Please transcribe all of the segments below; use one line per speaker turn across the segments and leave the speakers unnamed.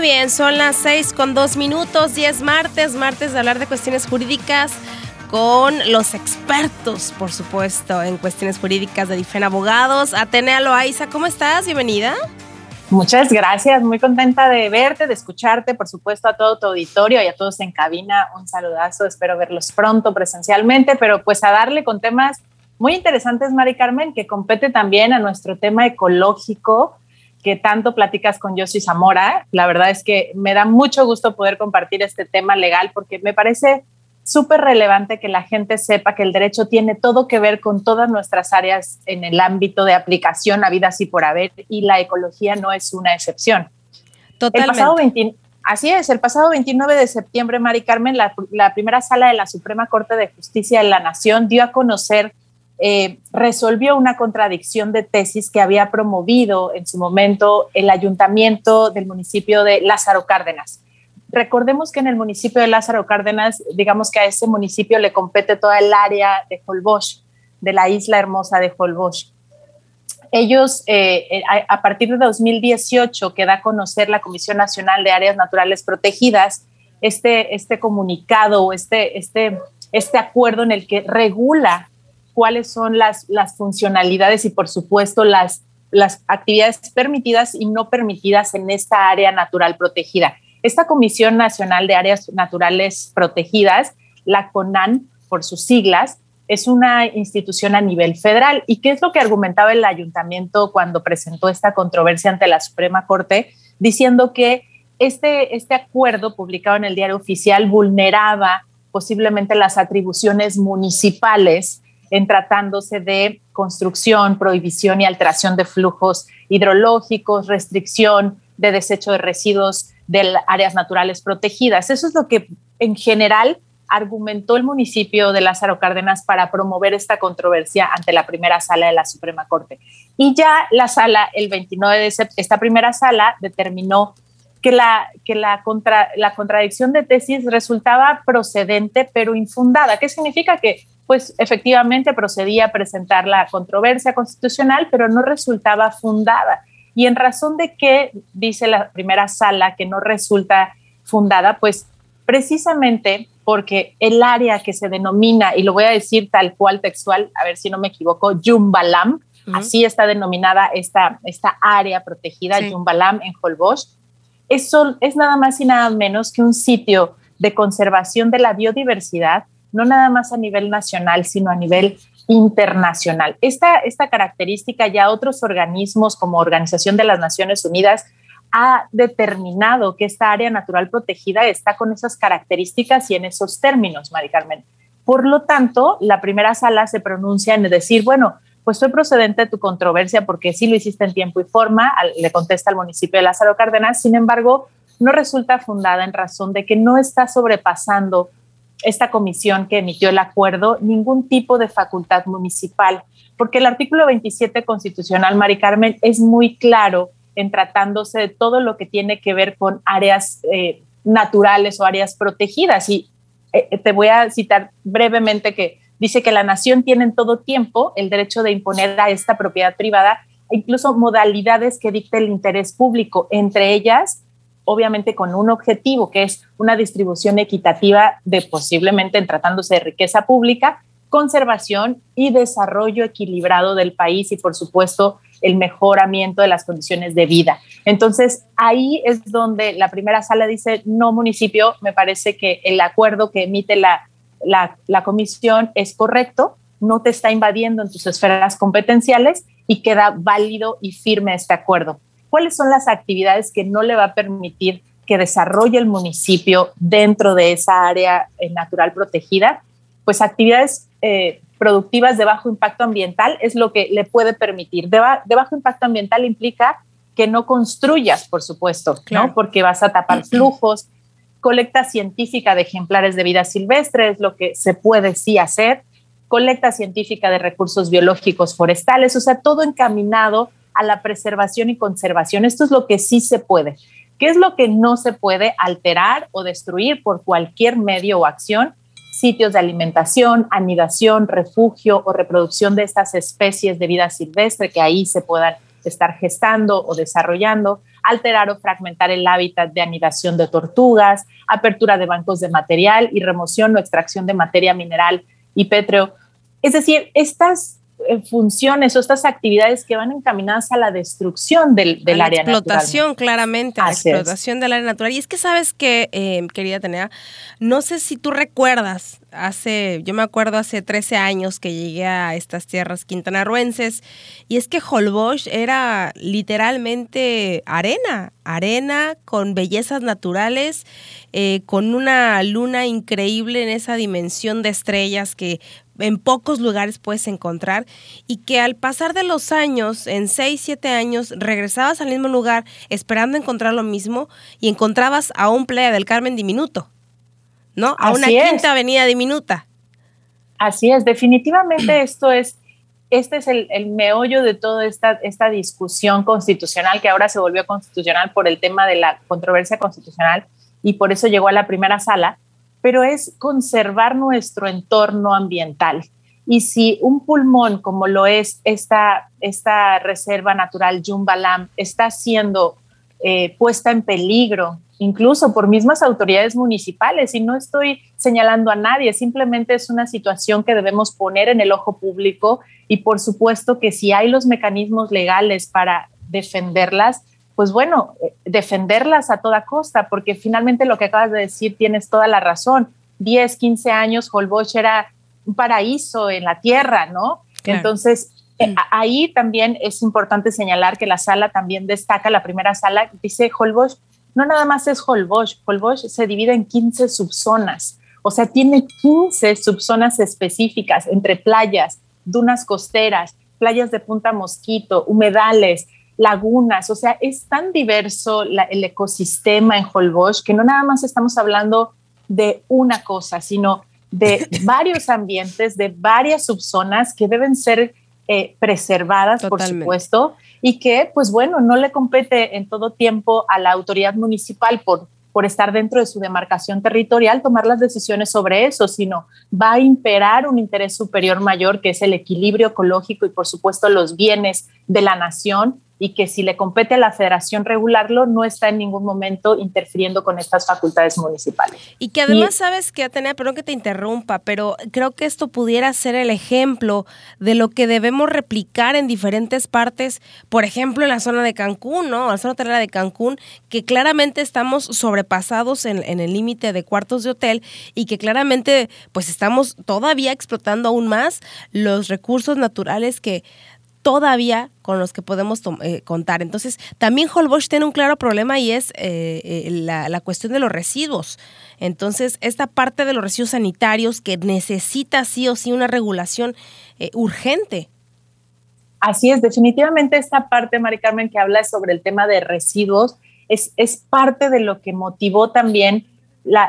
Bien, son las 6 con 2 minutos, 10 martes, martes de hablar de cuestiones jurídicas con los expertos, por supuesto, en cuestiones jurídicas de Difen Abogados. Atenea Loaiza, ¿cómo estás? Bienvenida.
Muchas gracias, muy contenta de verte, de escucharte, por supuesto a todo tu auditorio y a todos en cabina, un saludazo, espero verlos pronto presencialmente, pero pues a darle con temas muy interesantes, Mari Carmen, que compete también a nuestro tema ecológico, que tanto platicas con Josie Zamora. La verdad es que me da mucho gusto poder compartir este tema legal porque me parece súper relevante que la gente sepa que el derecho tiene todo que ver con todas nuestras áreas en el ámbito de aplicación a vida así por haber y la ecología no es una excepción.
Totalmente.
El pasado así es, el pasado 29 de septiembre, Mari Carmen, la, la primera sala de la Suprema Corte de Justicia de la Nación dio a conocer eh, resolvió una contradicción de tesis que había promovido en su momento el ayuntamiento del municipio de Lázaro Cárdenas. Recordemos que en el municipio de Lázaro Cárdenas, digamos que a ese municipio le compete toda el área de Holbox, de la isla hermosa de Holbox. Ellos, eh, eh, a, partir de 2018, que da a conocer la Comisión Nacional de Áreas Naturales Protegidas, este, este comunicado, este, este, este acuerdo en el que regula cuáles son las, las funcionalidades y por supuesto las, las actividades permitidas y no permitidas en esta área natural protegida. Esta Comisión Nacional de Áreas Naturales Protegidas, la CONAN por sus siglas, es una institución a nivel federal. ¿Y qué es lo que argumentaba el ayuntamiento cuando presentó esta controversia ante la Suprema Corte? Diciendo que este, este acuerdo publicado en el diario oficial vulneraba posiblemente las atribuciones municipales en tratándose de construcción, prohibición y alteración de flujos hidrológicos, restricción de desecho de residuos de áreas naturales protegidas. Eso es lo que en general argumentó el municipio de Lázaro Cárdenas para promover esta controversia ante la primera sala de la Suprema Corte. Y ya la sala, el 29 de septiembre, esta primera sala determinó que, la, que la, contra, la contradicción de tesis resultaba procedente pero infundada. ¿Qué significa? Que pues efectivamente procedía a presentar la controversia constitucional, pero no resultaba fundada. Y en razón de que, dice la primera sala, que no resulta fundada, pues precisamente porque el área que se denomina, y lo voy a decir tal cual textual, a ver si no me equivoco, Yumbalam, así está denominada esta, esta área protegida, Yumbalam en Holbox, es, es nada más y nada menos que un sitio de conservación de la biodiversidad no nada más a nivel nacional, sino a nivel internacional. Esta, esta característica ya otros organismos como Organización de las Naciones Unidas ha determinado que esta área natural protegida está con esas características y en esos términos, Mari Carmen. Por lo tanto, la primera sala se pronuncia en decir, bueno, pues fue procedente de tu controversia porque sí lo hiciste en tiempo y forma, le contesta al municipio de Lázaro Cárdenas, sin embargo, no resulta fundada en razón de que no está sobrepasando esta comisión que emitió el acuerdo ningún tipo de facultad municipal, porque el artículo 27 constitucional, Mari Carmen, es muy claro en tratándose de todo lo que tiene que ver con áreas eh, naturales o áreas protegidas. Y eh, te voy a citar brevemente que dice que la nación tiene en todo tiempo el derecho de imponer a esta propiedad privada incluso modalidades que dicte el interés público, entre ellas obviamente con un objetivo que es una distribución equitativa de posiblemente en tratándose de riqueza pública, conservación y desarrollo equilibrado del país y por supuesto el mejoramiento de las condiciones de vida. Entonces ahí es donde la primera sala dice, no municipio, me parece que el acuerdo que emite la, la, la comisión es correcto, no te está invadiendo en tus esferas competenciales y queda válido y firme este acuerdo cuáles son las actividades que no le va a permitir que desarrolle el municipio dentro de esa área eh, natural protegida, pues actividades eh, productivas de bajo impacto ambiental es lo que le puede permitir. De, bajo impacto ambiental implica que no construyas, por supuesto, ¿no? porque vas a tapar flujos. Colecta científica de ejemplares de vida silvestre es lo que se puede sí hacer. Colecta científica de recursos biológicos forestales, o sea, todo encaminado a la preservación y conservación. Esto es lo que sí se puede. ¿Qué es lo que no se puede alterar o destruir por cualquier medio o acción? Sitios de alimentación, anidación, refugio o reproducción de estas especies de vida silvestre que ahí se puedan estar gestando o desarrollando, alterar o fragmentar el hábitat de anidación de tortugas, apertura de bancos de material y remoción o extracción de materia mineral y pétreo. Es decir, estas funciones o estas actividades que van encaminadas a la destrucción del, del área
natural. Explotación, claramente, la explotación del área natural. Y es que sabes que, eh, querida Tenea, no sé si tú recuerdas, hace, yo me acuerdo hace 13 años que llegué a estas tierras quintanarruenses, y es que Holbox era literalmente arena, arena con bellezas naturales, eh, con una luna increíble en esa dimensión de estrellas que en pocos lugares puedes encontrar y que al pasar de los años, en 6, 7 años, regresabas al mismo lugar esperando encontrar lo mismo y encontrabas a un Playa del Carmen diminuto, ¿no? A una quinta avenida diminuta.
Así es, definitivamente esto es, este es el, el, meollo de toda esta, esta discusión constitucional que ahora se volvió constitucional por el tema de la controversia constitucional y por eso llegó a la primera sala pero es conservar nuestro entorno ambiental. Y si un pulmón, como lo es esta, esta reserva natural Jumbalam, está siendo eh, puesta en peligro, incluso por mismas autoridades municipales, y no estoy señalando a nadie, simplemente es una situación que debemos poner en el ojo público y por supuesto que si hay los mecanismos legales para defenderlas, pues bueno, eh, defenderlas a toda costa, porque finalmente lo que acabas de decir tienes toda la razón. 10, 15 años, Holbox era un paraíso en la tierra, ¿no? Entonces, eh, mm. ahí también es importante señalar que la sala también destaca, la primera sala dice Holbox, no nada más es Holbox, Holbox se divide en 15 subzonas, o sea, tiene 15 subzonas específicas entre playas, dunas costeras, playas de punta mosquito, humedales, lagunas, o sea, es tan diverso el ecosistema en Holbox que no nada más estamos hablando de una cosa, sino de varios ambientes, de varias subzonas que deben ser eh, preservadas, por supuesto, y que, pues bueno, no le compete en todo tiempo a la autoridad municipal por, por estar dentro de su demarcación territorial tomar las decisiones sobre eso, sino va a imperar un interés superior mayor que es el equilibrio ecológico y, por supuesto, los bienes de la nación y que si le compete a la federación regularlo, no está en ningún momento interfiriendo con estas facultades municipales.
Y que además sabes que, Atenea, perdón que te interrumpa, pero creo que esto pudiera ser el ejemplo de lo que debemos replicar en diferentes partes, por ejemplo, en la zona de Cancún, ¿no? La zona hotelera de Cancún, que claramente estamos sobrepasados en, en el límite de cuartos de hotel y que claramente pues estamos todavía explotando aún más los recursos naturales que todavía con los que podemos eh, contar. Entonces, también Holbox tiene un claro problema y es eh, eh, la, cuestión de los residuos. Entonces, esta parte de los residuos sanitarios que necesita sí o sí una regulación urgente.
Así es, definitivamente esta parte, Mari Carmen, que habla sobre el tema de residuos, es, es parte de lo que motivó también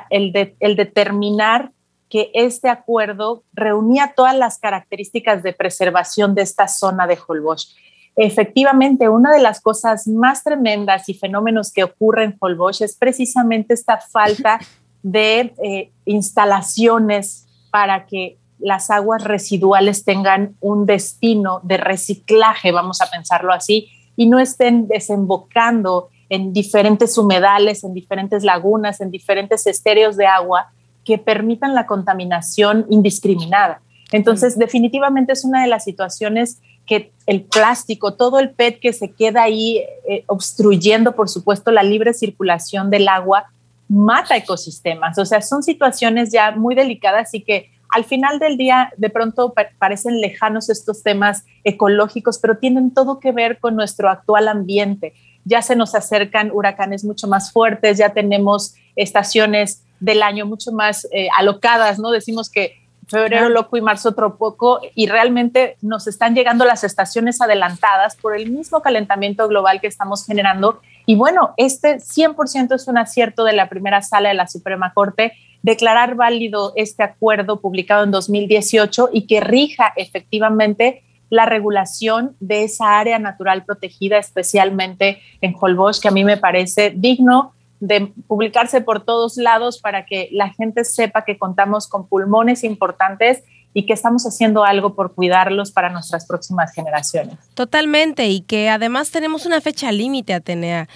el determinar que este acuerdo reunía todas las características de preservación de esta zona de Holbox. Efectivamente, una de las cosas más tremendas y fenómenos que ocurren en Holbox es precisamente esta falta de eh, instalaciones para que las aguas residuales tengan un destino de reciclaje, vamos a pensarlo así, y no estén desembocando en diferentes humedales, en diferentes lagunas, en diferentes estéreos de agua que permitan la contaminación indiscriminada. Entonces, definitivamente es una de las situaciones que el plástico, todo el PET que se queda ahí eh, obstruyendo, por supuesto, la libre circulación del agua, mata ecosistemas. O sea, son situaciones ya muy delicadas y que al final del día de pronto parecen lejanos estos temas ecológicos, pero tienen todo que ver con nuestro actual ambiente. Ya se nos acercan huracanes mucho más fuertes, ya tenemos estaciones del año mucho más eh, alocadas, ¿no? Decimos que febrero loco y marzo otro poco, y realmente nos están llegando las estaciones adelantadas por el mismo calentamiento global que estamos generando. Y bueno, este 100% es un acierto de la primera sala de la Suprema Corte declarar válido este acuerdo publicado en 2018 y que rija efectivamente la regulación de esa área natural protegida, especialmente en Holbox, que a mí me parece digno de publicarse por todos lados para que la gente sepa que contamos con pulmones importantes y que estamos haciendo algo por cuidarlos para nuestras próximas generaciones.
Totalmente, y que además tenemos una fecha límite, Atenea.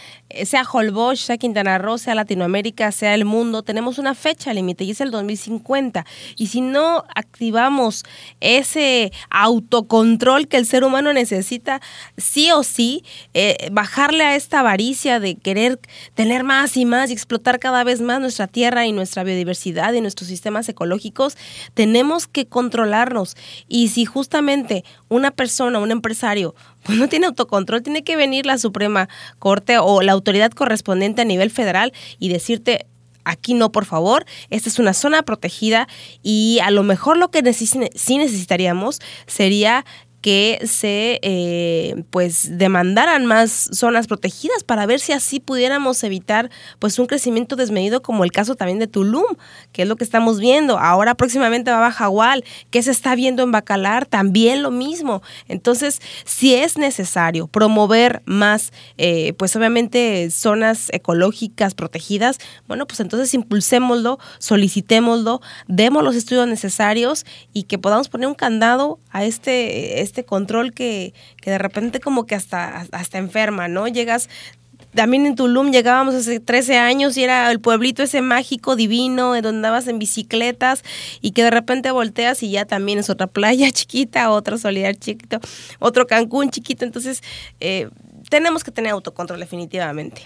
Sea Holbox, sea Quintana Roo, sea Latinoamérica, sea el mundo, tenemos una fecha límite y es el 2050. Y si no activamos ese autocontrol que el ser humano necesita, sí o sí, eh, bajarle a esta avaricia de querer tener más y más y explotar cada vez más nuestra tierra y nuestra biodiversidad y nuestros sistemas ecológicos, tenemos que controlarnos. Y si justamente una persona, un empresario, pues no tiene autocontrol, tiene que venir la Suprema Corte o la autoridad correspondiente a nivel federal y decirte, aquí no, por favor, esta es una zona protegida y a lo mejor lo que sí necesitaríamos sería que se eh, pues demandaran más zonas protegidas para ver si así pudiéramos evitar pues un crecimiento desmedido como el caso también de Tulum, que es lo que estamos viendo. Ahora próximamente va a Bajagual, que se está viendo en Bacalar, también lo mismo. Entonces, si es necesario promover más, eh, pues obviamente zonas ecológicas protegidas, bueno, pues entonces impulsémoslo, solicitémoslo, demos los estudios necesarios y que podamos poner un candado a este, este este control que, que de repente como que hasta, hasta enferma, ¿no? Llegas, también en Tulum llegábamos hace 13 años y era el pueblito ese mágico, divino, donde andabas en bicicletas y que de repente volteas y ya también es otra playa chiquita, otro Soledad chiquito, otro Cancún chiquito. Entonces, eh, tenemos que tener autocontrol definitivamente.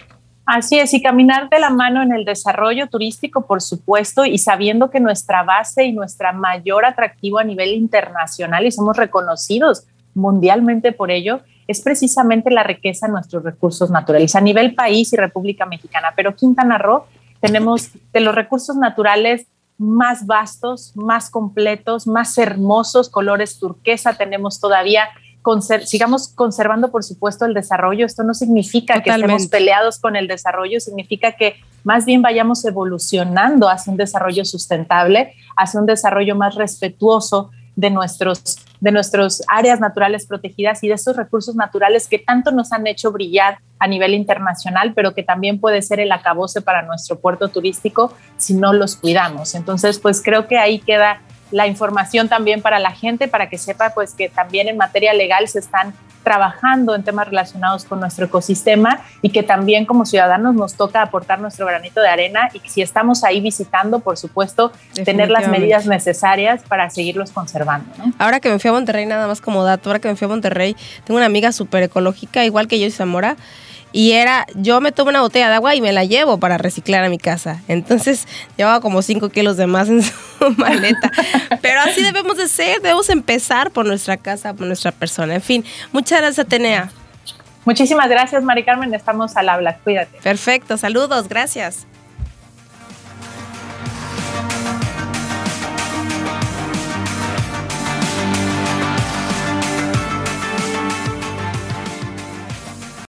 Así es, y caminar de la mano en el desarrollo turístico, por supuesto, y sabiendo que nuestra base y nuestra mayor atractivo a nivel internacional, y somos reconocidos mundialmente por ello, es precisamente la riqueza de nuestros recursos naturales a nivel país y República Mexicana. Pero Quintana Roo tenemos de los recursos naturales más vastos, más completos, más hermosos, colores turquesa tenemos todavía sigamos conservando, por supuesto, el desarrollo. Esto no significa que estemos peleados con el desarrollo, significa que más bien vayamos evolucionando hacia un desarrollo sustentable, hacia un desarrollo más respetuoso de nuestros de nuestras áreas naturales protegidas y de esos recursos naturales que tanto nos han hecho brillar a nivel internacional, pero que también puede ser el acabose para nuestro puerto turístico si no los cuidamos. Entonces, pues creo que ahí queda la información también para la gente, para que sepa pues que también en materia legal se están trabajando en temas relacionados con nuestro ecosistema y que también como ciudadanos nos toca aportar nuestro granito de arena y si estamos ahí visitando, por supuesto, tener las medidas necesarias para seguirlos conservando.
Ahora que me fui a Monterrey, nada más como dato, ahora que me fui a Monterrey, tengo una amiga súper ecológica, igual que yo y Zamora, y era, yo me tomo una botella de agua y me la llevo para reciclar a mi casa. Entonces llevaba como 5 kilos de más en su maleta. Pero así debemos de ser, debemos empezar por nuestra casa, por nuestra persona. En fin, muchas gracias Atenea.
Muchísimas gracias Mari Carmen, estamos al habla, cuídate.
Perfecto, saludos, gracias.